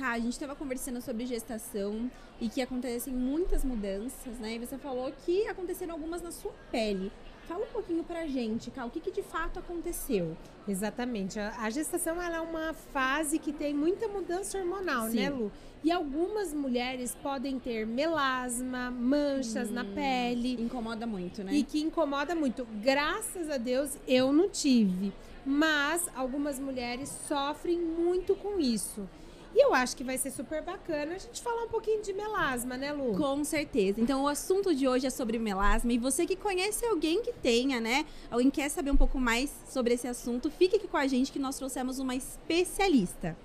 Cá, a gente estava conversando sobre gestação e que acontecem muitas mudanças, né? E você falou que aconteceram algumas na sua pele. Fala um pouquinho pra gente, Cá, o que, que de fato aconteceu? Exatamente. A, a gestação é uma fase que tem muita mudança hormonal, Sim. né, Lu? E algumas mulheres podem ter melasma, manchas na pele. Incomoda muito, né? E que incomoda muito. Graças a Deus eu não tive. Mas algumas mulheres sofrem muito com isso. E eu acho que vai ser super bacana a gente falar um pouquinho de melasma, né, Lu? Com certeza. Então, o assunto de hoje é sobre melasma. E você que conhece alguém que tenha, né? Alguém quer saber um pouco mais sobre esse assunto, fique aqui com a gente que nós trouxemos uma especialista.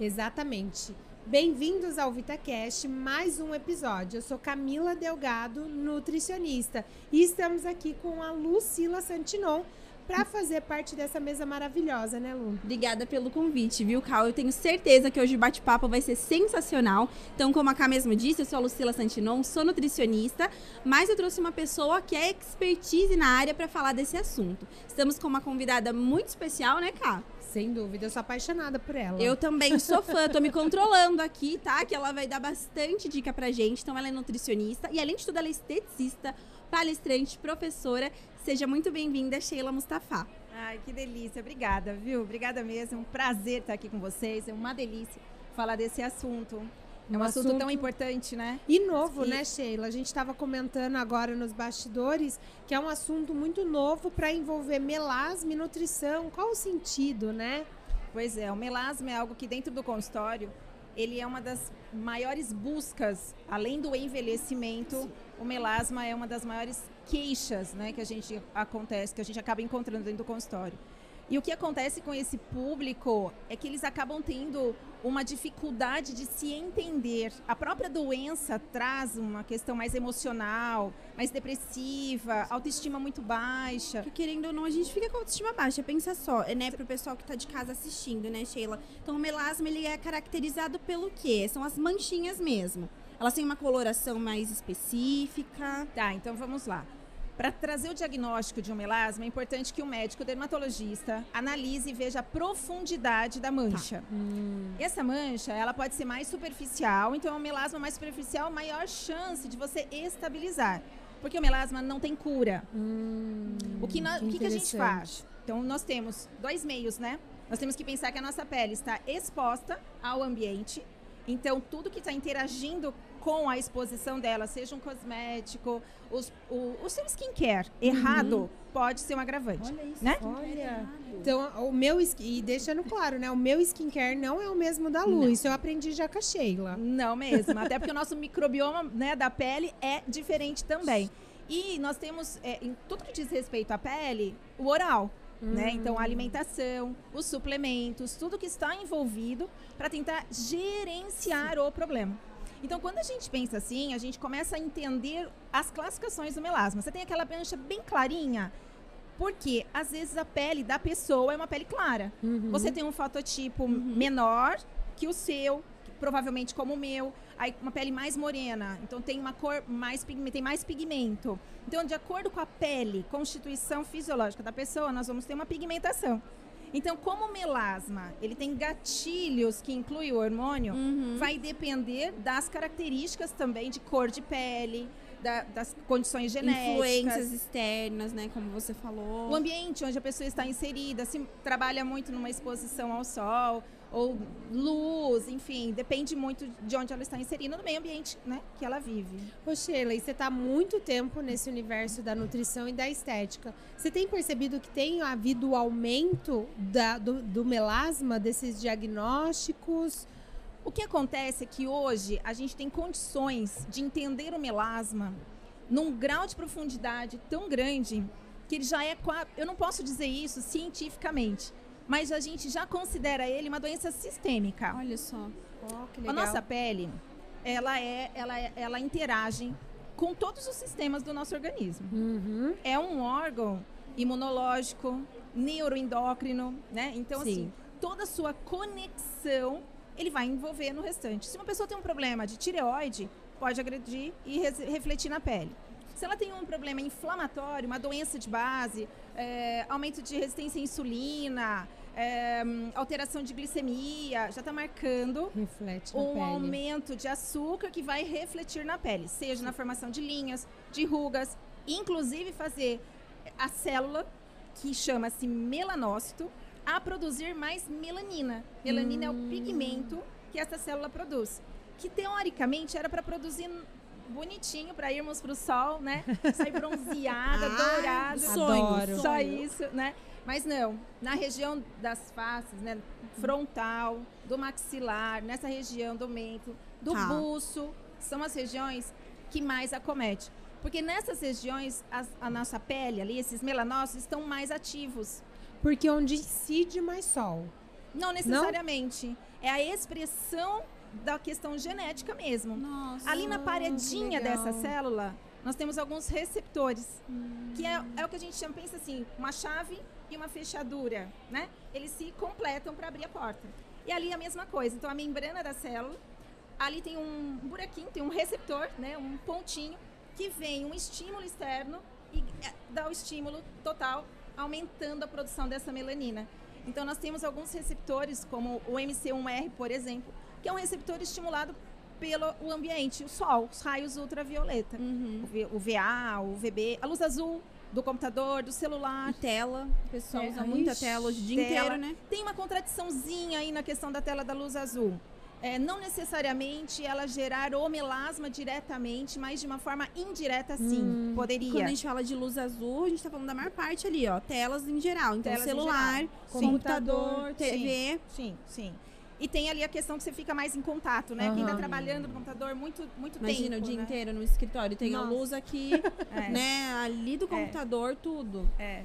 Exatamente. Bem-vindos ao VitaCast, mais um episódio. Eu sou Camila Delgado, nutricionista, e estamos aqui com a Lucila Santinon para fazer parte dessa mesa maravilhosa, né, Lu? Obrigada pelo convite, viu, Cal? Eu tenho certeza que hoje o bate-papo vai ser sensacional. Então, como a Ká mesmo disse, eu sou a Lucila Santinon, sou nutricionista, mas eu trouxe uma pessoa que é expertise na área para falar desse assunto. Estamos com uma convidada muito especial, né, Ká? Sem dúvida, eu sou apaixonada por ela. Eu também sou fã, tô me controlando aqui, tá? Que ela vai dar bastante dica pra gente. Então, ela é nutricionista e, além de tudo, ela é esteticista, palestrante, professora. Seja muito bem-vinda, Sheila Mustafa. Ai, que delícia. Obrigada, viu? Obrigada mesmo. É um prazer estar aqui com vocês. É uma delícia falar desse assunto. É um, Um assunto, assunto- tão importante, né? E novo, E- né, Sheila? A gente estava comentando agora nos bastidores que é um assunto muito novo para envolver melasma e nutrição. Qual o sentido, né? Pois é, o melasma é algo que dentro do consultório, ele é uma das maiores buscas, além do envelhecimento, o melasma é uma das maiores queixas, né, que a gente acontece, que a gente acaba encontrando dentro do consultório. E o que acontece com esse público é que eles acabam tendo uma dificuldade de se entender. A própria doença traz uma questão mais emocional, mais depressiva, autoestima muito baixa. Porque, querendo ou não, a gente fica com autoestima baixa. Pensa só, né, pro pessoal que tá de casa assistindo, né, Sheila? Então, o melasma, ele é caracterizado pelo quê? São as manchinhas mesmo. Elas têm uma coloração mais específica. Tá, então vamos lá. Para trazer o diagnóstico de um melasma, é importante que o médico dermatologista analise e veja a profundidade da mancha. Essa mancha, ela pode ser mais superficial, então é um melasma mais superficial, maior chance de você estabilizar. Porque o melasma não tem cura. o que, nó- que o que, que a gente faz? Então, nós temos dois meios, né? Nós temos que pensar que a nossa pele está exposta ao ambiente. Então, tudo que está interagindo com a exposição dela, seja um cosmético, os- o, o seu skincare errado, pode ser um agravante. isso. Né? Olha. Então, o meu skin, e deixando claro, né? O meu skincare não é o mesmo da Lu. Isso eu aprendi já com a Sheila. Não mesmo. Até porque o nosso microbioma né, da pele é diferente também. E nós temos, é, em tudo que diz respeito à pele, o oral. Né? Então, a alimentação, os suplementos, tudo que está envolvido para tentar gerenciar o problema. Então, quando a gente pensa assim, a gente começa a entender as classificações do melasma. Você tem aquela mancha bem clarinha, porque às vezes a pele da pessoa é uma pele clara. Você tem um fototipo menor que o seu, provavelmente como o meu, aí uma pele mais morena, então tem uma cor mais tem mais pigmento. Então, de acordo com a pele, constituição fisiológica da pessoa, nós vamos ter uma pigmentação. Então, como o melasma, ele tem gatilhos que incluem o hormônio, Uhum. vai depender das características também de cor de pele, da- das condições genéticas. Influências externas, né, como você falou. O ambiente onde a pessoa está inserida, se trabalha muito numa exposição ao sol, ou luz, enfim, depende muito de onde ela está inserida, no meio ambiente né, que ela vive. Ô Sheila, e você está há muito tempo nesse universo da nutrição e da estética. Você tem percebido que tem havido o aumento da- do, do melasma, desses diagnósticos? O que acontece é que hoje a gente tem condições de entender o melasma num grau de profundidade tão grande que ele já é. Eu não posso dizer isso cientificamente, mas a gente já considera ele uma doença sistêmica. Olha só. Que A nossa pele, ela é, ela é- ela interage com todos os sistemas do nosso organismo. Uhum. É um órgão imunológico, neuroendócrino, né? Então, Sim. assim, toda a sua conexão ele vai envolver no restante. Se uma pessoa tem um problema de tireoide, pode agredir e refletir na pele. Se ela tem um problema inflamatório, uma doença de base, é, aumento de resistência à insulina, é, hum, alteração de glicemia, já está marcando Reflete na um pele. aumento de açúcar que vai refletir na pele, seja na formação de linhas, de rugas, inclusive fazer a célula, que chama-se melanócito, a produzir mais melanina. Melanina é o pigmento que essa célula produz, que teoricamente era para produzir bonitinho para irmos para o sol, né? Sair bronzeada, Ai, dourada. sonho, Adoro. Só isso, né? Mas não, na região das faces, né? Frontal, do maxilar, nessa região do mento, do Tá. buço, são as regiões que mais acomete. Porque nessas regiões, as- a nossa pele ali, esses melanócitos, estão mais ativos. Porque onde incide mais sol. Não necessariamente. É a expressão da questão genética mesmo. Nossa. Ali na paredinha dessa célula, nós temos alguns receptores, que é, é o que a gente chama, pensa assim, uma chave e uma fechadura, né? Eles se completam para abrir a porta. E ali é a mesma coisa. Então a membrana da célula, ali tem um buraquinho, tem um receptor, né? Um pontinho que vem um estímulo externo e é, dá o estímulo total, aumentando a produção dessa melanina. Então nós temos alguns receptores, como o MC1R, por exemplo, que é um receptor estimulado pelo o ambiente, o sol, os raios ultravioleta. Uhum. O, V- o VA, o VB, a luz azul do computador, do celular. E tela. O pessoal É, usa muita tela hoje o dia tela. inteiro, né? Tem uma contradiçãozinha aí na questão da tela da luz azul. É, não necessariamente ela gerar o melasma diretamente, mas de uma forma indireta sim, Hum. poderia. Quando a gente fala de luz azul, a gente tá falando da maior parte ali, ó. Telas em geral. Então, Telas celular, geral. Sim. computador, Computador, TV. Sim, sim. E tem ali a questão que você fica mais em contato, né? Quem tá Aham. trabalhando no computador muito, muito Imagina tempo. o dia né? inteiro no escritório. Tem a Nossa. luz aqui, É. né? Ali do computador, tudo. É.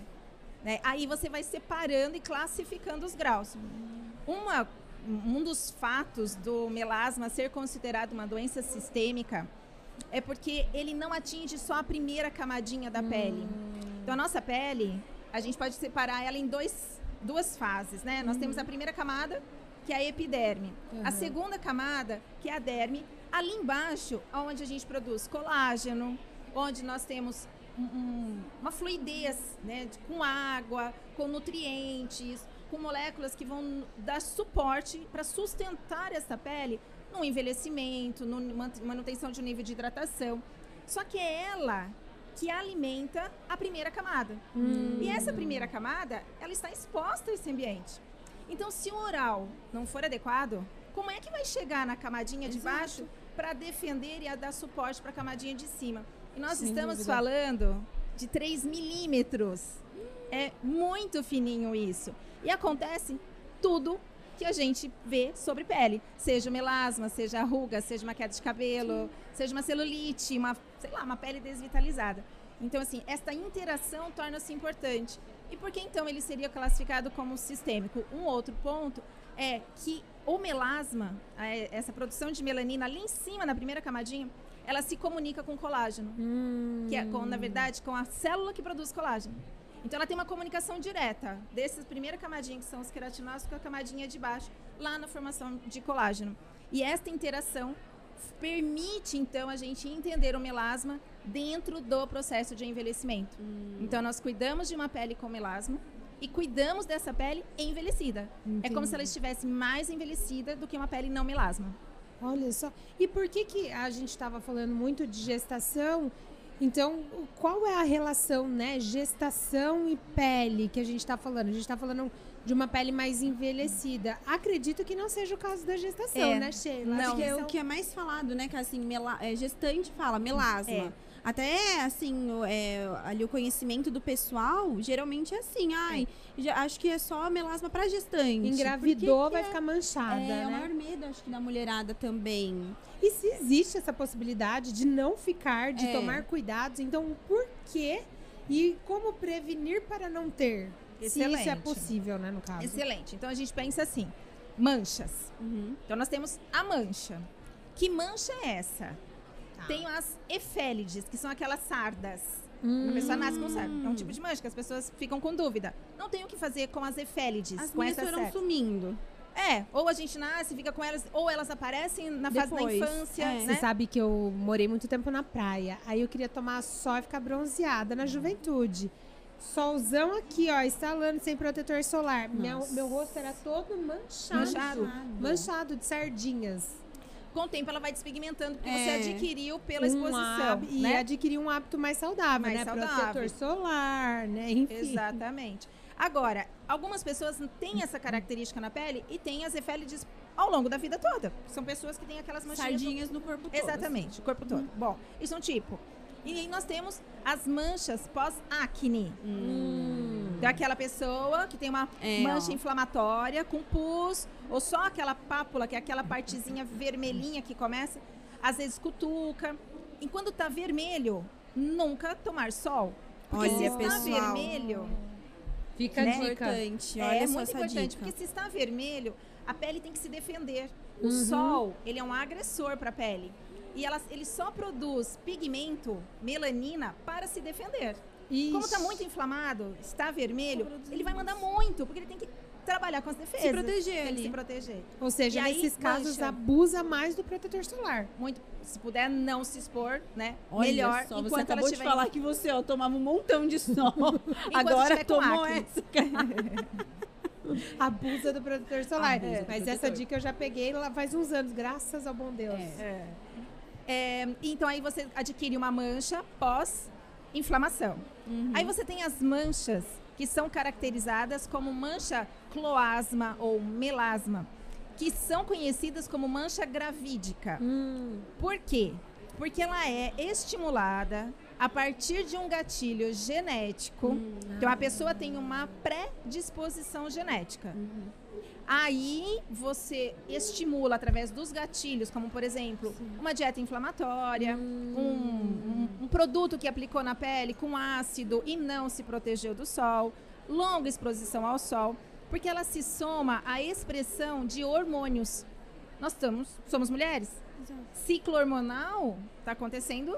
Né? Aí você vai separando e classificando os graus. Uma, um dos fatos do melasma ser considerado uma doença sistêmica é porque ele não atinge só a primeira camadinha da pele. Então, a nossa pele, a gente pode separar ela em dois, duas fases, né? Nós temos a primeira camada, que é a epiderme. A Uhum. segunda camada, que é a derme. Ali embaixo, onde a gente produz colágeno, onde nós temos um- um- uma fluidez, né? Com água, com nutrientes, com moléculas que vão dar suporte para sustentar essa pele no envelhecimento, man- manutenção de um nível de hidratação. Só que é ela que alimenta a primeira camada. Hum. E essa primeira camada, ela está exposta a esse ambiente. Então, se o oral não for adequado, como é que vai chegar na camadinha de Exato. baixo para defender e dar suporte para a camadinha de cima? E nós Sem estamos dúvida. falando de 3 milímetros. É muito fininho isso. E acontece tudo que a gente vê sobre pele. Seja melasma, seja ruga, seja uma queda de cabelo, seja uma celulite, uma, sei lá, uma pele desvitalizada. Então, assim, esta interação torna-se importante. E por que então ele seria classificado como sistêmico? Um outro ponto é que o melasma, a- essa produção de melanina ali em cima, na primeira camadinha, ela se comunica com colágeno Hum. que é, com, na verdade, com a célula que produz colágeno. Então, ela tem uma comunicação direta dessa primeira camadinha, que são os queratinócitos, com a camadinha de baixo, lá na formação de colágeno. E esta interação permite, então, a gente entender o melasma dentro do processo de envelhecimento. Então, nós cuidamos de uma pele com melasma e cuidamos dessa pele envelhecida. É como se ela estivesse mais envelhecida do que uma pele não melasma. Olha só. E por que que a gente estava falando muito de gestação? Então, qual é a relação, né, gestação e pele que a gente está falando? A gente está falando de uma pele mais envelhecida. Acredito que não seja o caso da gestação, É. né, Sheila? Não. Acho que é o que é mais falado, né? Que assim, mela- é, gestante fala melasma. É. Até, assim, o, é, ali o conhecimento do pessoal, geralmente é assim, ai, já- acho que é só melasma pra gestante. Engravidou, vai que ficar é, manchada, é, é o né? maior medo, acho que, da mulherada também. E se existe essa possibilidade de não ficar, de É. tomar cuidados, então por quê? E como prevenir para não ter? Se isso é Excelente. possível, né, no caso. Excelente. Então, a gente pensa assim, manchas. Uhum. Então nós temos a mancha. Que mancha é essa? Tem as efélides, que são aquelas sardas. Hum. A pessoa nasce com sarda. É um tipo de mancha que as pessoas ficam com dúvida. Não tem o que fazer com as efélides, As com minhas foram sumindo. É, ou a gente nasce, fica com elas, ou elas aparecem na fase Depois, da infância, é. Você né? sabe que eu morei muito tempo na praia. Aí eu queria tomar sol e ficar bronzeada na juventude. solzão aqui, ó, instalando sem protetor solar. Meu, meu rosto era todo manchado. Manchado. Manchado de sardinhas. Com o tempo ela vai despigmentando porque É. você adquiriu pela Um exposição, hábito- E né? adquirir um hábito mais saudável, Mais né? saudável. Protetor solar, né? Enfim. Exatamente. Agora, algumas pessoas têm essa característica na pele e têm as efélides ao longo da vida toda. São pessoas que têm aquelas manchinhas no- Sardinhas no corpo todo. Exatamente, o corpo todo. Bom, isso é um tipo. E aí nós temos as manchas pós-acne. Hum. Daquela pessoa que tem uma É, mancha ó. inflamatória com pus, ou só aquela pápula, que é aquela partezinha vermelhinha que começa, às vezes cutuca. E quando tá vermelho, nunca tomar sol. Porque Olha, se está pessoal. vermelho, Fica Né? Importante. é, Olha só muito importante, dica. porque se está vermelho, a pele tem que se defender. O Uhum. sol, ele é um agressor para a pele. E ela, ele só produz pigmento, melanina, para se defender. Como está muito inflamado, está vermelho, ele vai mandar muito, porque ele tem que trabalhar com as defesas. Se proteger Tem que ali. se proteger. Ou seja, E aí, nesses casos, mancha. abusa mais do protetor solar. Muito, se puder não se expor, né? Olha melhor. só, você enquanto ela acabou de estiver falar que você ó, tomava um montão de sol. Agora tomou essa. Abusa do protetor solar. Abusa do Mas protetor. essa dica eu já peguei lá faz uns anos, graças ao bom Deus. É. É, então aí você adquire uma mancha pós-inflamação. Uhum. Aí você tem as manchas que são caracterizadas como mancha cloasma ou melasma, que são conhecidas como mancha gravídica. Hum. Por quê? Porque ela é estimulada a partir de um gatilho genético. Então a pessoa tem uma predisposição genética. Aí você estimula através dos gatilhos, como por exemplo, uma dieta inflamatória, um, um- um produto que aplicou na pele com ácido e não se protegeu do sol, longa exposição ao sol, porque ela se soma à expressão de hormônios. Nós estamos, somos mulheres. Ciclo hormonal está acontecendo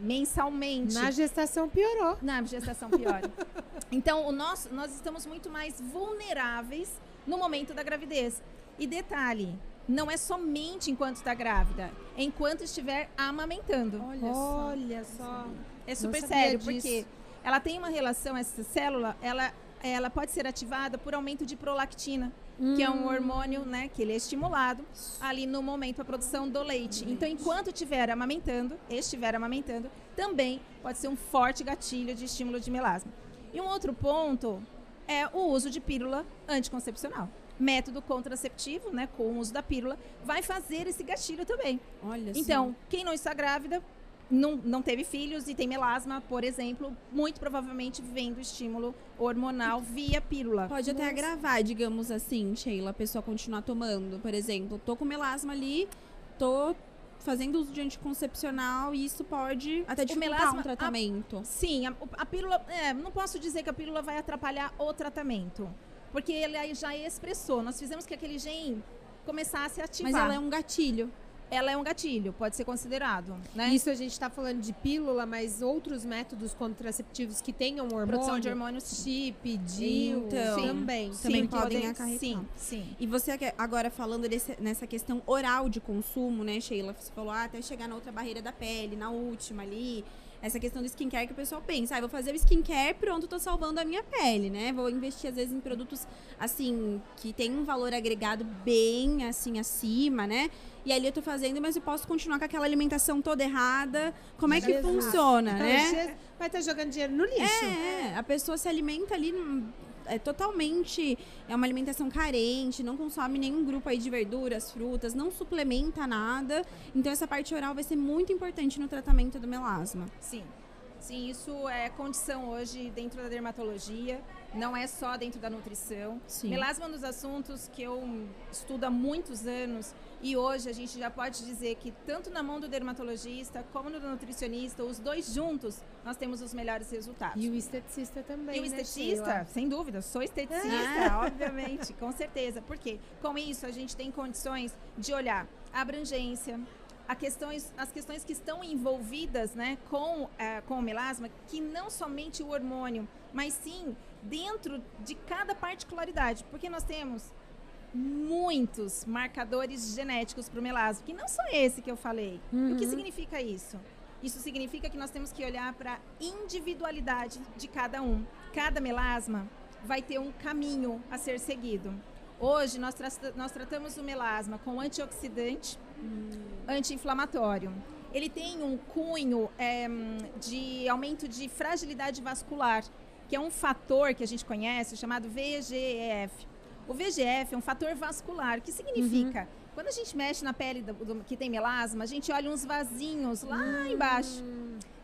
mensalmente. Na gestação piorou. Na gestação piora. então, o nosso, nós estamos muito mais vulneráveis no momento da gravidez. E detalhe, não é somente enquanto está grávida, é enquanto estiver amamentando. Olha só. Olha só. É super sério, disso. porque ela tem uma relação, essa célula, ela, ela pode ser ativada por aumento de prolactina, que é um hormônio, né, que ele é estimulado ali no momento da produção do leite. Então, enquanto estiver amamentando, estiver amamentando, também pode ser um forte gatilho de estímulo de melasma. E um outro ponto é o uso de pílula anticoncepcional. Método contraceptivo, né, com o uso da pílula, vai fazer esse gatilho também. Olha só. Então, quem não está grávida, não, não teve filhos e tem melasma, por exemplo, muito provavelmente vem do estímulo hormonal via pílula. Pode até agravar, digamos assim, Sheila, a pessoa continuar tomando. Por exemplo, tô com melasma ali, tô fazendo uso de anticoncepcional e isso pode até dificultar melasma- um tratamento. Sim, a, a pílula. é, não posso dizer que a pílula vai atrapalhar o tratamento. Porque ele aí já expressou. Nós fizemos que aquele gene começasse a ativar. Mas ela é um gatilho. Ela é um gatilho, pode ser considerado. Né? Isso a gente está falando de pílula, mas outros métodos contraceptivos que tenham hormônio. Produção de hormônios, sim. Chip, DIU, Então, também. também Sim, podem acarretar. Sim, sim. E você que- agora falando desse- nessa questão oral de consumo, né, Sheila? Você falou ah, até chegar na outra barreira da pele, na última ali. Essa questão do skincare que o pessoal pensa, ah, vou fazer o skincare, pronto, tô salvando a minha pele, né? Vou investir, às vezes, em produtos, assim, que tem um valor agregado bem, assim, acima, né? E ali eu tô fazendo, mas eu posso continuar com aquela alimentação toda errada. Como é que Jesus. funciona, né? Vai estar jogando dinheiro no lixo. É, a pessoa se alimenta ali hum, é totalmente é uma alimentação carente, não consome nenhum grupo aí de verduras, frutas, não suplementa nada. Então essa parte oral vai ser muito importante no tratamento do melasma. Sim. Sim, isso é condição hoje dentro da dermatologia, não é só dentro da nutrição. Sim. Melasma é um dos assuntos que eu estudo há muitos anos e hoje a gente já pode dizer que tanto na mão do dermatologista como no nutricionista, os dois juntos, nós temos os melhores resultados. E o esteticista também. E o né, esteticista, Sheila? sem dúvida, sou esteticista, obviamente, com certeza. Por quê? Com isso, a gente tem condições de olhar a abrangência, questões, as questões que estão envolvidas né, com, eh, com o melasma, que não somente o hormônio, mas sim dentro de cada particularidade. Porque nós temos muitos marcadores genéticos para o melasma, que não são esse que eu falei. E O que Uhum. significa isso? Isso significa que nós temos que olhar para a individualidade de cada um. Cada melasma vai ter um caminho a ser seguido. Hoje nós, tra nós tratamos o melasma com antioxidante, hum. Anti-inflamatório. Ele tem um cunho é, de aumento de fragilidade vascular, que é um fator que a gente conhece chamado VEGF. O VEGF é um fator vascular, que significa uhum. Quando a gente mexe na pele do, do, que tem melasma, a gente olha uns vasinhos lá hum. embaixo.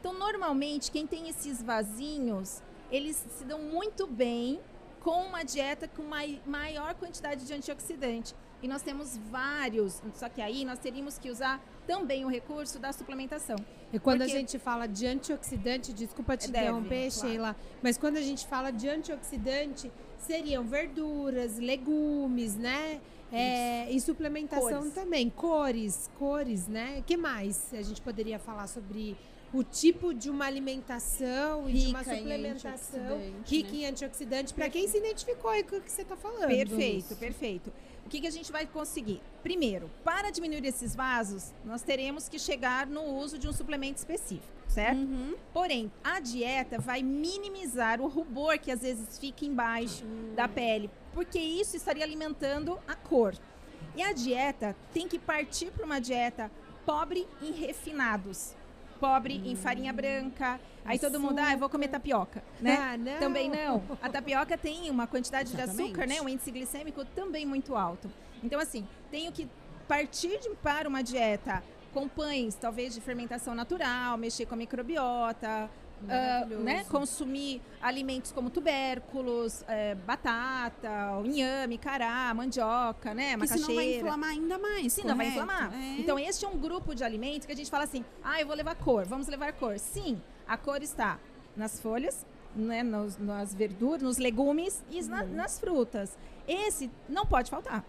Então, normalmente, quem tem esses vasinhos, eles se dão muito bem com uma dieta com mai, maior quantidade de antioxidante. E nós temos vários, só que aí nós teríamos que usar também o recurso da suplementação. E quando Porque... a gente fala de antioxidante, desculpa te Deve, interromper, claro. Sheila, mas quando a gente fala de antioxidante, seriam verduras, legumes, né? É, e suplementação cores. também, cores, cores, né? O que mais a gente poderia falar sobre o tipo de uma alimentação e de uma suplementação rica né? em antioxidante, para quem se identificou aí com o que você está falando. Perfeito, perfeito. O que, que a gente vai conseguir? Primeiro, para diminuir esses vasos, nós teremos que chegar no uso de um suplemento específico, certo? Uhum. Porém, a dieta vai minimizar o rubor que às vezes fica embaixo uhum. da pele, porque isso estaria alimentando a cor. E a dieta tem que partir para uma dieta pobre em refinados pobre em farinha branca. Aí todo mundo, ah, eu vou comer tapioca, né? Ah, não. Também não. A tapioca tem uma quantidade Exatamente. de açúcar, né? Um índice glicêmico também muito alto. Então, assim, tenho que partir de, para uma dieta com pães, talvez de fermentação natural, mexer com a microbiota, uh, né, consumir alimentos como tubérculos, é, batata, inhame, cará, mandioca, né, Porque macaxeira. Senão vai inflamar ainda mais. Sim, não vai inflamar. É. Então, este é um grupo de alimentos que a gente fala assim, ah, eu vou levar cor, vamos levar cor. Sim, a cor está nas folhas, né, nos, nas verduras, nos legumes e uhum. na, nas frutas. Esse não pode faltar.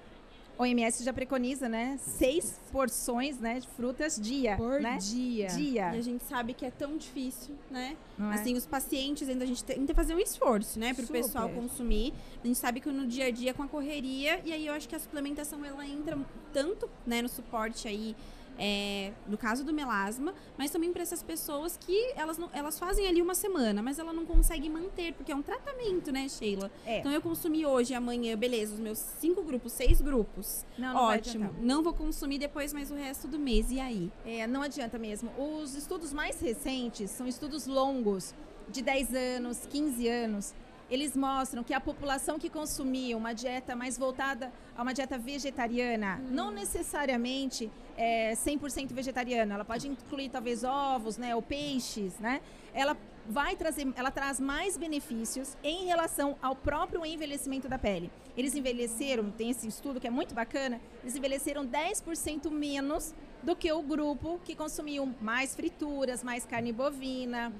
O OMS já preconiza, né? Seis porções, né, de frutas dia. Por né? dia. Dia. E a gente sabe que é tão difícil, né? Não é? assim, é? os pacientes ainda a gente tenta fazer um esforço, né, para o pessoal consumir. A gente sabe que no dia a dia com a correria e aí eu acho que a suplementação ela entra tanto, né, no suporte aí é, no caso do melasma, mas também para essas pessoas que elas, não, elas fazem ali uma semana, mas ela não consegue manter, porque é um tratamento, né, Sheila? É. Então eu consumi hoje, amanhã, beleza, os meus cinco grupos, seis grupos. Não, não Ótimo. Não vou consumir depois mais o resto do mês. E aí? É, não adianta mesmo. Os estudos mais recentes são estudos longos, de 10 anos, 15 anos eles mostram que a população que consumia uma dieta mais voltada a uma dieta vegetariana, hum. não necessariamente é, 100% vegetariana, ela pode incluir talvez ovos, né, ou peixes, né? Ela vai trazer, ela traz mais benefícios em relação ao próprio envelhecimento da pele. Eles envelheceram, tem esse estudo que é muito bacana, eles envelheceram 10% menos do que o grupo que consumiam mais frituras, mais carne bovina.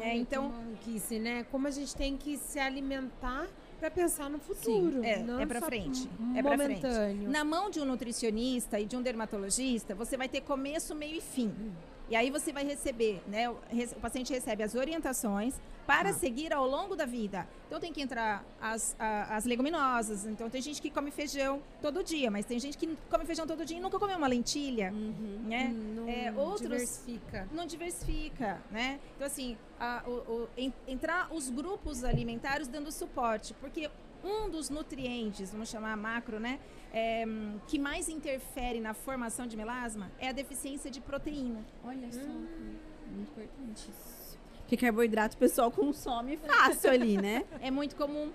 É, então, que né? Como a gente tem que se alimentar para pensar no futuro. Sim, é, é para frente. É para frente. Na mão de um nutricionista e de um dermatologista, você vai ter começo, meio e fim. E aí você vai receber, né? O, paciente recebe as orientações para ah. seguir ao longo da vida. Então tem que entrar as, a, as leguminosas. Então tem gente que come feijão todo dia, mas tem gente que come feijão todo dia e nunca comeu uma lentilha, uhum. né? Não é, outros diversifica. Não diversifica, né? Então assim, a, o, o, en, entrar os grupos alimentares dando suporte, porque um dos nutrientes, vamos chamar macro, né? É, que mais interfere na formação de melasma é a deficiência de proteína. Olha só, hum. muito importante isso. Porque carboidrato o pessoal consome fácil ali, né? É muito comum.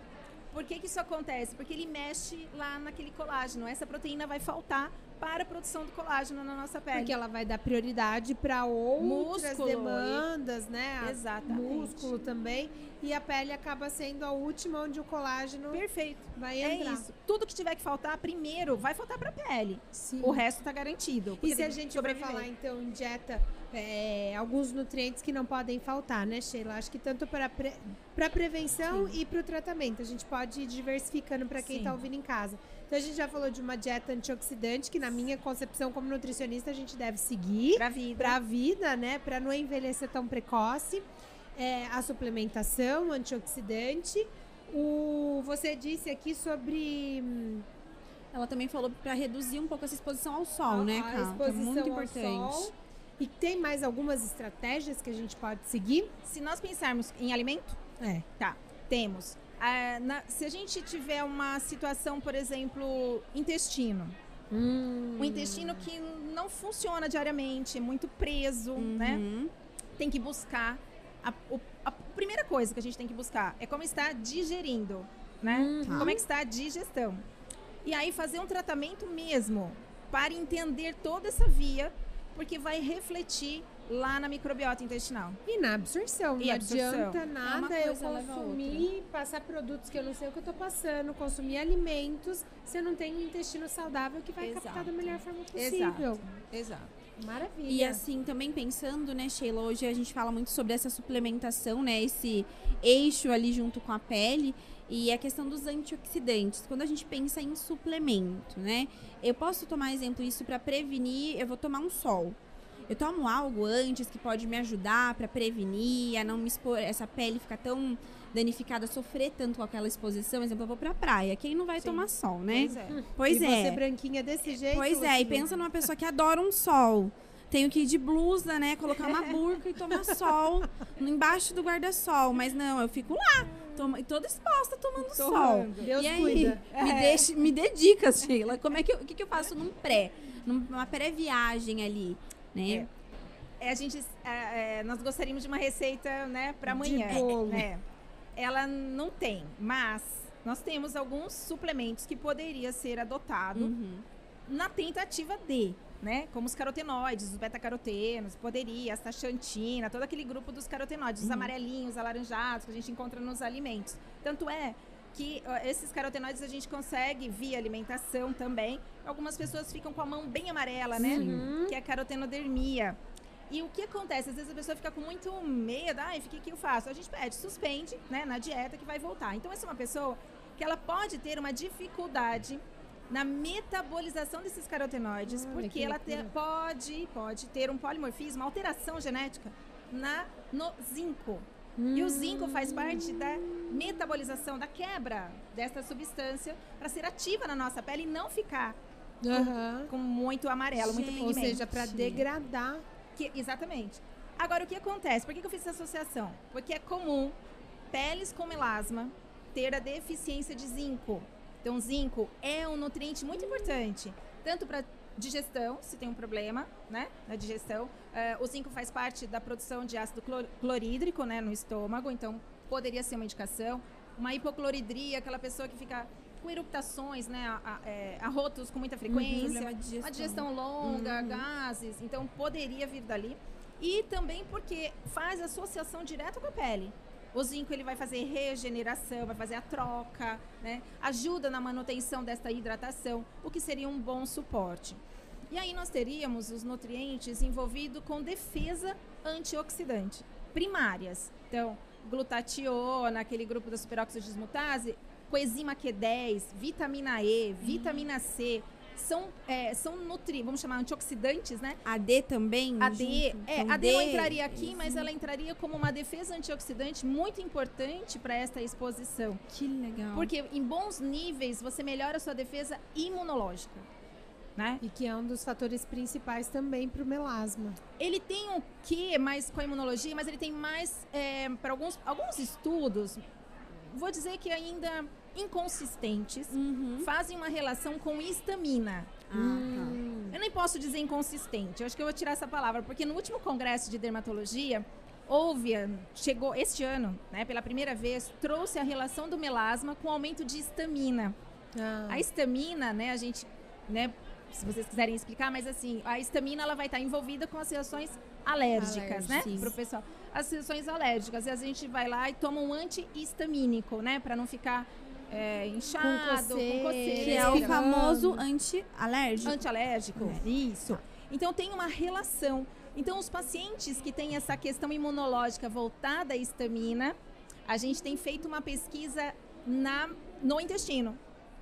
Por que, que isso acontece? Porque ele mexe lá naquele colágeno. Essa proteína vai faltar para a produção do colágeno na nossa pele. Porque ela vai dar prioridade para outras músculo demandas, né? Exatamente. Músculo também. E a pele acaba sendo a última onde o colágeno Perfeito. vai é entrar. É isso. Tudo que tiver que faltar, primeiro, vai faltar para a pele. Sim. O resto está garantido. E se a gente vai falar, então, em dieta, é, alguns nutrientes que não podem faltar, né, Sheila? Acho que tanto para pre... para prevenção Sim. e para o tratamento. A gente pode ir diversificando para quem está ouvindo em casa. Então a gente já falou de uma dieta antioxidante que na minha concepção como nutricionista a gente deve seguir para vida, pra vida, né, para não envelhecer tão precoce. É, a suplementação antioxidante. O você disse aqui sobre hum, ela também falou para reduzir um pouco essa exposição ao sol, a, né, A exposição é muito importante. Sol, E tem mais algumas estratégias que a gente pode seguir? Se nós pensarmos em alimento, É. tá, temos. Ah, na- se a gente tiver uma situação, por exemplo, intestino, Hum. um intestino que não funciona diariamente, é muito preso, né? Uhum. Tem que buscar. A, a primeira coisa que a gente tem que buscar é como está digerindo, né? Uhum. Como é que está a digestão. E aí fazer um tratamento mesmo para entender toda essa via, porque vai refletir lá na microbiota intestinal. E na absorção. E não absorção. adianta nada eu coisa leva a consumir, passar produtos que eu não sei o que eu tô passando, consumir alimentos, se eu não tenho um intestino saudável que vai captar Exato. da melhor forma possível. Exato. Maravilha. E assim, também pensando, né, Sheila, hoje a gente fala muito sobre essa suplementação, né, esse eixo ali junto com a pele e a questão dos antioxidantes. Quando a gente pensa em suplemento, né, eu posso tomar exemplo isso para prevenir, eu vou tomar um sol. Eu tomo algo antes que pode me ajudar para prevenir, a não me expor, essa pele ficar tão danificada, sofrer tanto com aquela exposição. Por exemplo, eu vou pra praia, quem não vai Sim. tomar sol, né? Pois é. Pois e é. você branquinha desse jeito. Pois é, e Lucinha? pensa numa pessoa que adora um sol. Tenho que ir de blusa, né? Colocar uma burca e tomar sol embaixo do guarda-sol. Mas não, eu fico lá, tomo, e toda exposta tomando sol. Torrando. Deus e aí, cuida. me, É. deixe, me dê dicas, Sheila. Como é que eu, o que, que eu faço num pré? Numa pré-viagem ali, né? É, a gente, é, é, nós gostaríamos de uma receita, né, para De amanhã. bolo. É. Ela não tem, mas nós temos alguns suplementos que poderia ser adotado Uhum. Na tentativa de, né, como os carotenoides, os beta-carotenos, poderia, a astaxantina, todo aquele grupo dos carotenoides, os amarelinhos, alaranjados que a gente encontra nos alimentos. Tanto é que ó, esses carotenoides a gente consegue via alimentação também. Algumas pessoas ficam com a mão bem amarela, né? Uhum. que é a carotenodermia. E o que acontece? Às vezes a pessoa fica com muito medo, ai, o que, que eu faço? A gente pede, suspende, né, na dieta que vai voltar. Então, essa é uma pessoa que ela pode ter uma dificuldade na metabolização desses carotenoides, Olha, porque que ela te- pode, pode ter um polimorfismo, uma alteração genética na, no zinco. E o zinco faz parte da metabolização, da quebra dessa substância para ser ativa na nossa pele e não ficar Aham. com muito amarelo, muito Gente. Ou pigmento. seja, para degradar. Que- exatamente. Agora, o que acontece? Por que, que eu fiz essa associação? Porque é comum peles com melasma ter a deficiência de zinco. Então, zinco é um nutriente muito importante, tanto para digestão, se tem um problema, né, na digestão. Eh, o zinco faz parte da produção de ácido clor- clorídrico, né, no estômago, então poderia ser uma indicação. Uma hipocloridria, aquela pessoa que fica com eruptações, né, a- a- eh, arrotos com muita frequência, Problema de uma digestão longa, Uhum. gases, então poderia vir dali. E também porque faz associação direta com a pele. O zinco ele vai fazer regeneração, vai fazer a troca, né? Ajuda na manutenção desta hidratação, o que seria um bom suporte. E aí nós teríamos os nutrientes envolvidos com defesa antioxidante primárias. Então, glutationa, aquele grupo da superóxido dismutase, coenzima Q10, vitamina E, vitamina C, são, é, são nutri, vamos chamar antioxidantes, né? A D também? A D, junto? é, Então, a D não D, entraria aqui, mas ela entraria como uma defesa antioxidante muito importante para esta exposição. Que legal. Porque em bons níveis você melhora a sua defesa imunológica, né? E que é um dos fatores principais também para o melasma. Ele tem o que mais com a imunologia, mas ele tem mais para alguns alguns estudos, vou dizer que ainda inconsistentes, Uhum. fazem uma relação com histamina. Ah, Hum. Eu nem posso dizer inconsistente, eu acho que eu vou tirar essa palavra, porque no último congresso de dermatologia, houve, chegou este ano, né, pela primeira vez, trouxe a relação do melasma com o aumento de histamina. Ah. A histamina, né, a gente, né, se vocês quiserem explicar, mas assim, a histamina ela vai estar envolvida com as reações alérgicas, né, pro pessoal. As reações alérgicas, e a gente vai lá e toma um antihistamínico, né, para não ficar é, inchado, com coceira. coceira. Que é o Respirando. famoso anti-alérgico. Antialérgico? Isso. Então tem uma relação. Então os pacientes que têm essa questão imunológica voltada à histamina, a gente tem feito uma pesquisa na, no intestino,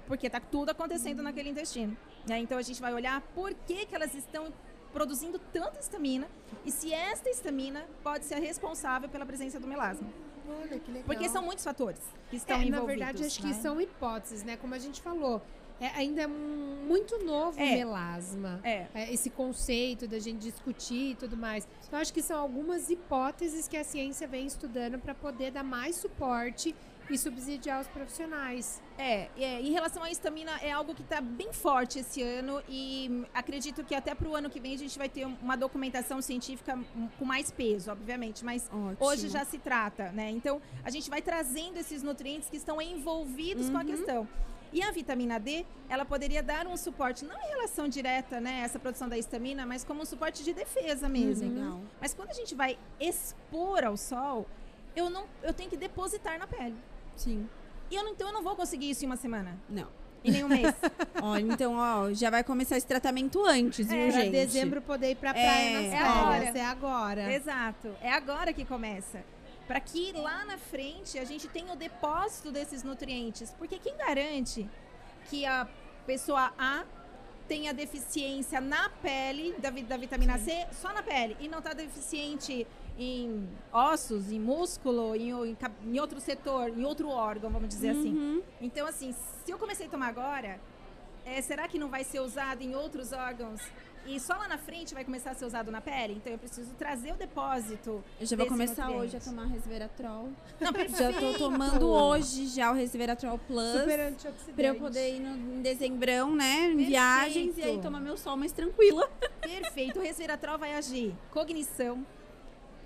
porque está tudo acontecendo naquele intestino. né? Então a gente vai olhar por que, que elas estão produzindo tanta histamina e se esta histamina pode ser responsável pela presença do melasma. Olha que legal. Porque são muitos fatores que estão é, envolvidos. Na verdade, acho que né? são hipóteses, né? Como a gente falou. é, ainda é muito novo o É. melasma. É. É, esse conceito da gente discutir e tudo mais. Então, acho que são algumas hipóteses que a ciência vem estudando para poder dar mais suporte e subsidiar os profissionais. É, é, em relação à estamina, é algo que está bem forte esse ano e acredito que até para o ano que vem a gente vai ter um- uma documentação científica com mais peso, obviamente, mas Ótimo. hoje já se trata, né? Então a gente vai trazendo esses nutrientes que estão envolvidos com a questão. E a vitamina D, ela poderia dar um suporte, não em relação direta, né, essa produção da estamina, mas como um suporte de defesa mesmo. Legal. Mas quando a gente vai expor ao sol, eu não, eu tenho que depositar na pele. Sim. E eu não, então eu não vou conseguir isso em uma semana, Não. em nenhum mês. Ó, então, ó, já vai começar esse tratamento antes, viu, Para gente? dezembro poder ir pra É, praia nas é férias. agora. É agora. Exato. É agora que começa. Para que lá na frente a gente tenha o depósito desses nutrientes. Porque quem garante que a pessoa A tenha deficiência na pele da, da vitamina C, só na pele, e não está deficiente em ossos, em músculo, em, em em outro setor, em outro órgão, vamos dizer assim. Uhum. Então, assim, se eu comecei a tomar agora, é, será que não vai ser usado em outros órgãos? E só lá na frente vai começar a ser usado na pele? Então eu preciso trazer o depósito. Eu já vou começar nutriente. hoje a tomar resveratrol. Não, Já tô tomando hoje já o resveratrol plus. Super antioxidante. Pra eu poder ir no, em dezembrão, né? Em viagens e aí tomar meu sol mais tranquila. Perfeito. O resveratrol vai agir cognição,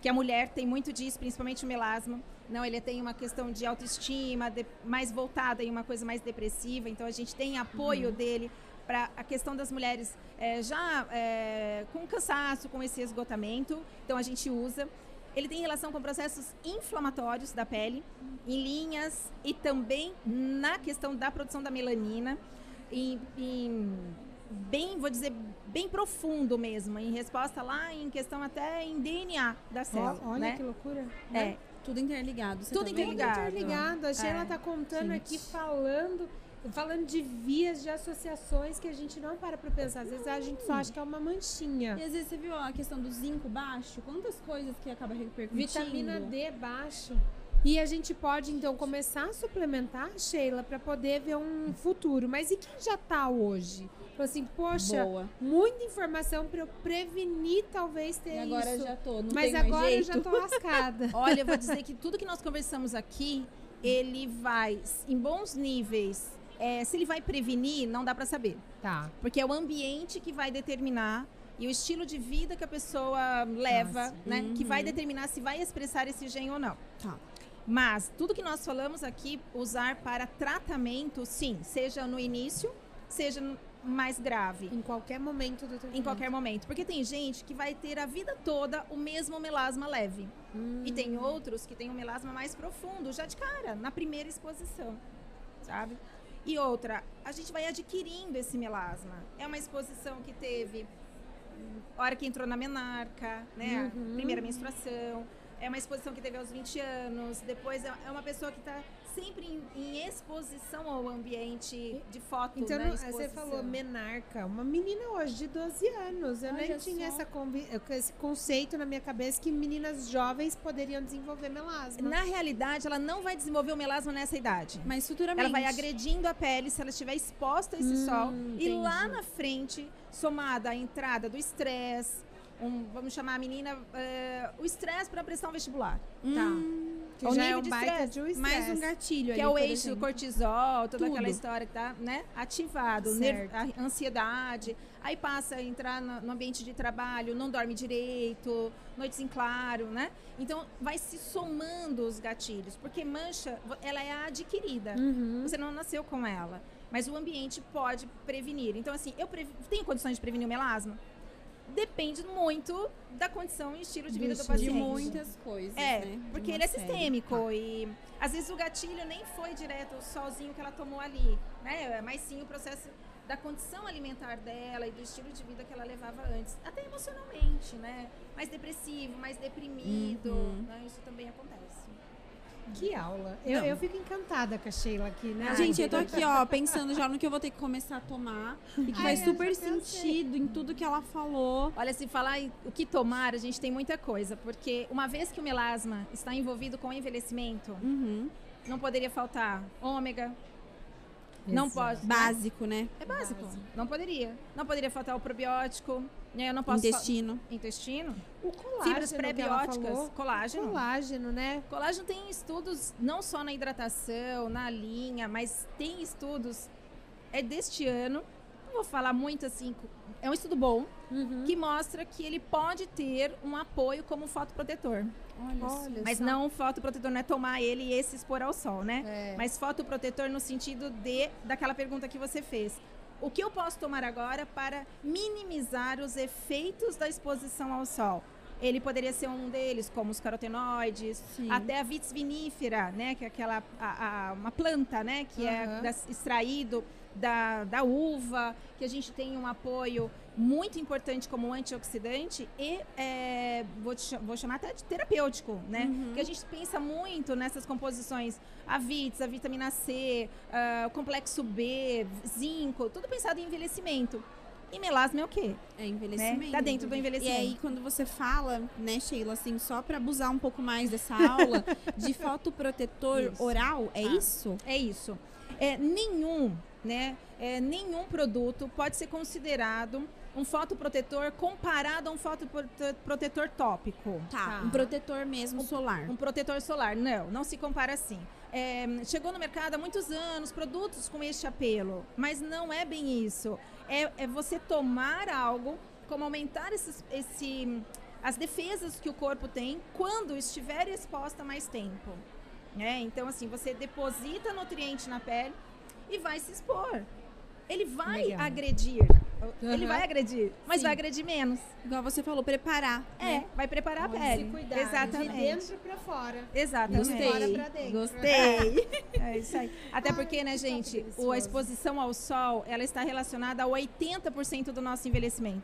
que a mulher tem muito disso, principalmente o melasma. Não, ele tem uma questão de autoestima, de- mais voltada em uma coisa mais depressiva. Então a gente tem apoio dele para a questão das mulheres é, já é, com cansaço, com esse esgotamento. Então a gente usa. Ele tem relação com processos inflamatórios da pele, em linhas e também na questão da produção da melanina, em, em bem, vou dizer, bem profundo mesmo, em resposta lá em questão até em DNA da célula, olha né? que loucura. É, Tudo interligado. você Tudo tá Tudo vendo? interligado. interligado. A Sheila É. tá contando Gente. aqui, falando, falando de vias, de associações que a gente não para pra pensar. Às vezes a gente só acha que é uma manchinha. E às vezes você viu a questão do zinco baixo? Quantas coisas que acaba repercutindo? Vitamina D baixo. E a gente pode, então, começar a suplementar, Sheila, para poder ver um futuro. Mas e quem já tá hoje? Falou assim, poxa, Boa. muita informação para eu prevenir talvez ter E agora isso. já tô, não Mas agora eu já tô lascada. Olha, eu vou dizer que tudo que nós conversamos aqui, ele vai em bons níveis. É, se ele vai prevenir, não dá para saber. tá. Porque é o ambiente que vai determinar e o estilo de vida que a pessoa leva, Nossa. né? Que vai Uhum. determinar se vai expressar esse gene ou não. Tá. Mas tudo que nós falamos aqui, usar para tratamento, sim, seja no início, seja no mais grave. Em qualquer momento do tratamento. Em qualquer momento. Porque tem gente que vai ter a vida toda o mesmo melasma leve. Hum. E tem outros que têm um melasma mais profundo, já de cara, na primeira exposição. Sabe? E outra, a gente vai adquirindo esse melasma. É uma exposição que teve hum, hora que entrou na menarca, né? Uhum. Primeira menstruação. É uma exposição que teve aos 20 anos. Depois é é uma pessoa que está sempre em, em exposição ao ambiente de foto, Então, né? você falou menarca, uma menina hoje de 12 anos. Eu nem Olha tinha só. essa esse conceito na minha cabeça que meninas jovens poderiam desenvolver melasma. Na realidade, ela não vai desenvolver o melasma nessa idade. Mas futuramente. Ela vai agredindo a pele se ela estiver exposta a esse Hum, sol. E entendi. lá na frente, somada à entrada do estresse, um- vamos chamar a menina eh, o estresse para um vestibular. Hum, Ao já é nível um de estresse. um mais um gatilho Que é o eixo do cortisol, toda Tudo. aquela história que tá, né, ativado, a ansiedade. Aí passa a entrar no, no ambiente de trabalho, não dorme direito, noites em claro, né? Então vai se somando os gatilhos, porque mancha, ela é adquirida. Uhum. Você não nasceu com ela. Mas o ambiente pode prevenir. Então, assim, eu previ- tenho condições de prevenir o melasma? Depende muito da condição e estilo de Do vida do, de paciente. muitas coisas, É, né? De porque ele é série. sistêmico e às vezes o gatilho nem foi direto sozinho que ela tomou ali, né? Mas sim o processo da condição alimentar dela e do estilo de vida que ela levava antes, até emocionalmente, né? Mais depressivo, mais deprimido, Uhum. né? Isso também acontece. Que aula. Eu, eu fico encantada com a Sheila aqui, né? Gente, eu tô aqui, ó, pensando já no que eu vou ter que começar a tomar. E que Ai, faz super sentido em tudo que ela falou. Olha, se falar o que tomar, a gente tem muita coisa, porque uma vez que o melasma está envolvido com o envelhecimento, Uhum. não poderia faltar ômega, Não Exato. posso. né? Básico, né? É básico. Básico. Não poderia. Não poderia faltar o probiótico. Né? Eu não posso. Intestino. Intestino. O colágeno Fibras falou, Colágeno. Colágeno, né? Colágeno tem estudos não só na hidratação, na linha, mas tem estudos é deste ano. Não vou falar muito assim, é um estudo bom Uhum. que mostra que ele pode ter um apoio como fotoprotetor. Olha, só. Olha Mas só. não fotoprotetor não é tomar ele e esse expor ao sol, né? É. Mas fotoprotetor no sentido de daquela pergunta que você fez. O que eu posso tomar agora para minimizar os efeitos da exposição ao sol? Ele poderia ser um deles, como os carotenoides, Sim. até a vitis vinífera, né, que é aquela a- a- uma planta, né, que é Aham. das- extraído da, da uva, que a gente tem um apoio muito importante como antioxidante e é, vou, te vou chamar até de terapêutico, né? Uhum. Porque a gente pensa muito nessas composições, a vites, a vitamina C, ah, o complexo B, zinco, tudo pensado em envelhecimento. E melasma é o quê? É envelhecimento. Tá dentro do E envelhecimento. aí, quando você fala, né, Sheila, assim, só pra abusar um pouco mais dessa aula, de fotoprotetor Isso. oral, é Ah. isso? É isso. É, nenhum, né? é, nenhum produto pode ser considerado um fotoprotetor comparado a um fotoprotetor tópico. Tá, Tá. um protetor mesmo solar. Um protetor solar. Não, não se compara assim. É, chegou no mercado há muitos anos produtos com este apelo, mas não é bem isso. É, é você tomar algo, como aumentar esses, esse, as defesas que o corpo tem quando estiver exposta mais tempo. né? Então, assim, você deposita nutriente na pele e vai se expor. Ele vai Legal. agredir. Ele Aham. vai agredir, mas Sim. vai agredir menos. Igual você falou, preparar. É, né? vai preparar a Se pele. cuidar, Exatamente. de dentro pra fora. Exatamente. De fora pra dentro. Gostei. É isso aí. Até porque, né, gente, o- a exposição ao sol, ela está relacionada a 80% do nosso envelhecimento,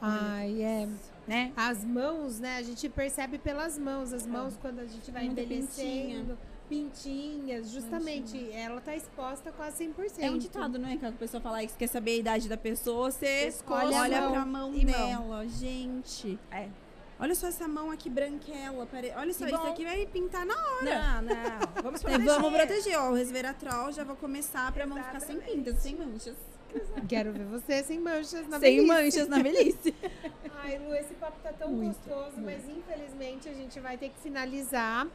Ai, é. né? As mãos, né? A gente percebe pelas mãos. As mãos, quando a gente vai Muita envelhecendo. Pintinhas. Justamente, ela tá exposta quase 100%. É um ditado, não é? Que a pessoa fala que quer saber a idade da pessoa, você Pescoço, olha mão pra mão e mão. dela. Gente. É. Olha só essa mão aqui branquela. pare- Olha só, Que isso bom. aqui vai pintar na hora. Não, não. Vamos É, proteger. vamos proteger, ó. O resveratrol já vou começar pra mão ficar sem pintas, sem manchas. Quero ver você sem manchas na sem velhice. manchas na velhice. Ai, Lu, esse papo tá tão Muito, gostoso, mas infelizmente a gente vai ter que finalizar.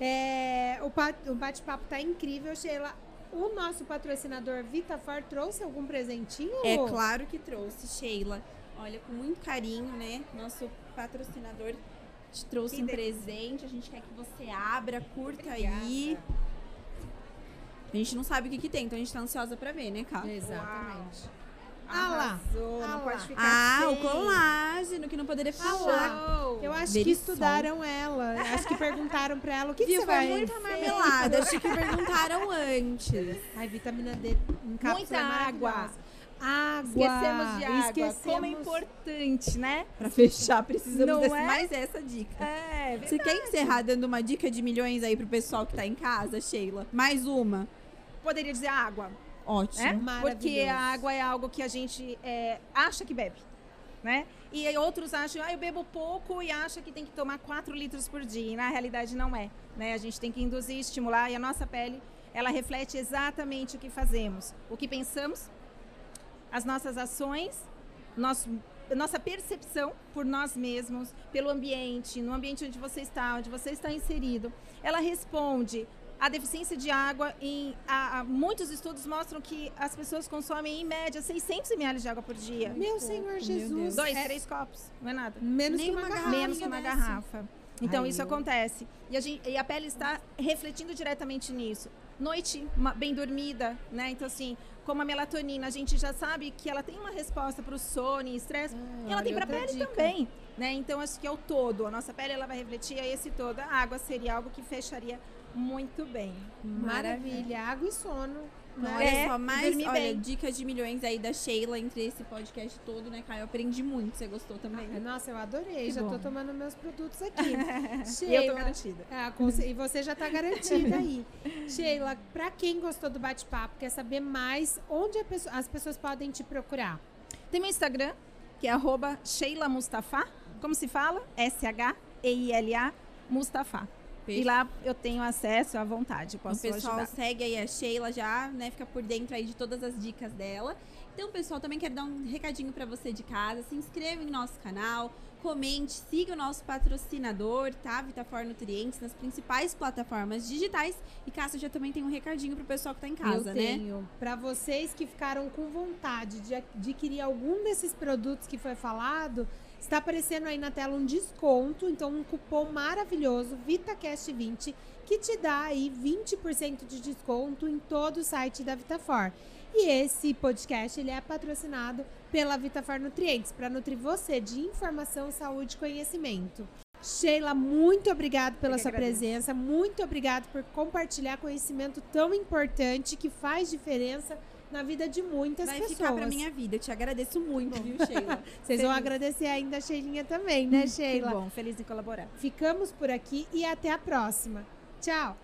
É, o pa- o bate-papo tá incrível, Sheila. O nosso patrocinador Vitafar trouxe algum presentinho? É claro que trouxe, Sheila. Olha, com muito carinho, né? Nosso patrocinador te trouxe Que um delícia. presente. A gente quer que você abra, curta aí. A gente não sabe o que, que tem, então a gente tá ansiosa pra ver, né, Cá? Exatamente. Ah lá. Arrasou, Ah não lá. pode ficar Ah, o sem. colágeno, que não poderia Ah falar. Show. Eu acho que estudaram ela. Acho que perguntaram pra ela o que, que Viu? você Foi vai. muita marmelada. Acho que perguntaram antes. Ai, vitamina D em cápsula Muita é água. maravilhosa. Água. Esquecemos de água. Esquecemos. Como é importante, né? Pra fechar, precisamos Não desse, é? mais essa dica. É, Você quer encerrar dando uma dica de milhões aí pro pessoal que tá em casa, Sheila? Mais uma. poderia dizer água. Ótimo. né? Porque a água é algo que a gente é, acha que bebe, né? E aí outros acham, ah, eu bebo pouco e acha que tem que tomar 4 litros por dia. E na realidade não é, né? A gente tem que induzir, estimular e a nossa pele, ela reflete exatamente o que fazemos, o que pensamos, as nossas ações, nosso, nossa percepção por nós mesmos, pelo ambiente, no ambiente onde você está, onde você está inserido. Ela responde a deficiência de água em a- a- muitos estudos mostram que as pessoas consomem em média 600 ml de água por dia. Meu Senhor Deus. Jesus. Dois, É três copos, não é nada. Menos Nem que uma uma garrafa. Menos que uma garrafa. Então Ai, isso eu- acontece. E a, gente- e a pele está refletindo diretamente nisso. Noite uma- bem dormida, né? Então assim, como a melatonina, a gente já sabe que ela tem uma resposta para o sono e estresse. Ah, E ela tem para a pele dica. também, né? Então acho que é o todo. A nossa pele ela vai refletir a esse todo. A água seria algo que fecharia muito bem. Maravilha. Água e sono. Então, olha É, só, mais olha, bem. dicas de milhões aí da Sheila entre esse podcast todo, né, Caio? Eu aprendi muito. Você gostou também? Ah, Nossa, eu adorei. Que já tô bom. tomando meus produtos aqui. E eu tô Sheila, garantida. Ah, e você já tá garantida aí. Sheila, pra quem gostou do bate-papo, quer saber mais, onde pessoa- as pessoas podem te procurar? Tem meu Instagram, que é arroba Sheila Mustafa. Como se fala? S-H-E-I-L-A Mustafa. E lá eu tenho acesso à vontade, posso o pessoal ajudar. segue aí a Sheila já, né? Fica por dentro aí de todas as dicas dela. Então, pessoal, também quero dar um recadinho para você de casa. Se inscreva em nosso canal, comente, siga o nosso patrocinador, tá? Vitafor Nutrientes, nas principais plataformas digitais. E Cássia já também tem um recadinho pro pessoal que tá em casa, eu né? tenho. Para vocês que ficaram com vontade de adquirir algum desses produtos que foi falado, está aparecendo aí na tela um desconto, então um cupom maravilhoso, VitaCast20, que te dá aí 20% de desconto em todo o site da Vitafor. E esse podcast ele é patrocinado pela Vitafor Nutrientes, para nutrir você de informação, saúde e conhecimento. Sheila, muito obrigado pela sua agradeço. presença, muito obrigado por compartilhar conhecimento tão importante que faz diferença na vida de muitas Vai pessoas. ficar pra minha vida. Eu te agradeço muito, viu, Sheila? Vocês vão agradecer ainda a Sheilinha também, né, Que Sheila? bom, feliz em colaborar. Ficamos por aqui e até a próxima. Tchau!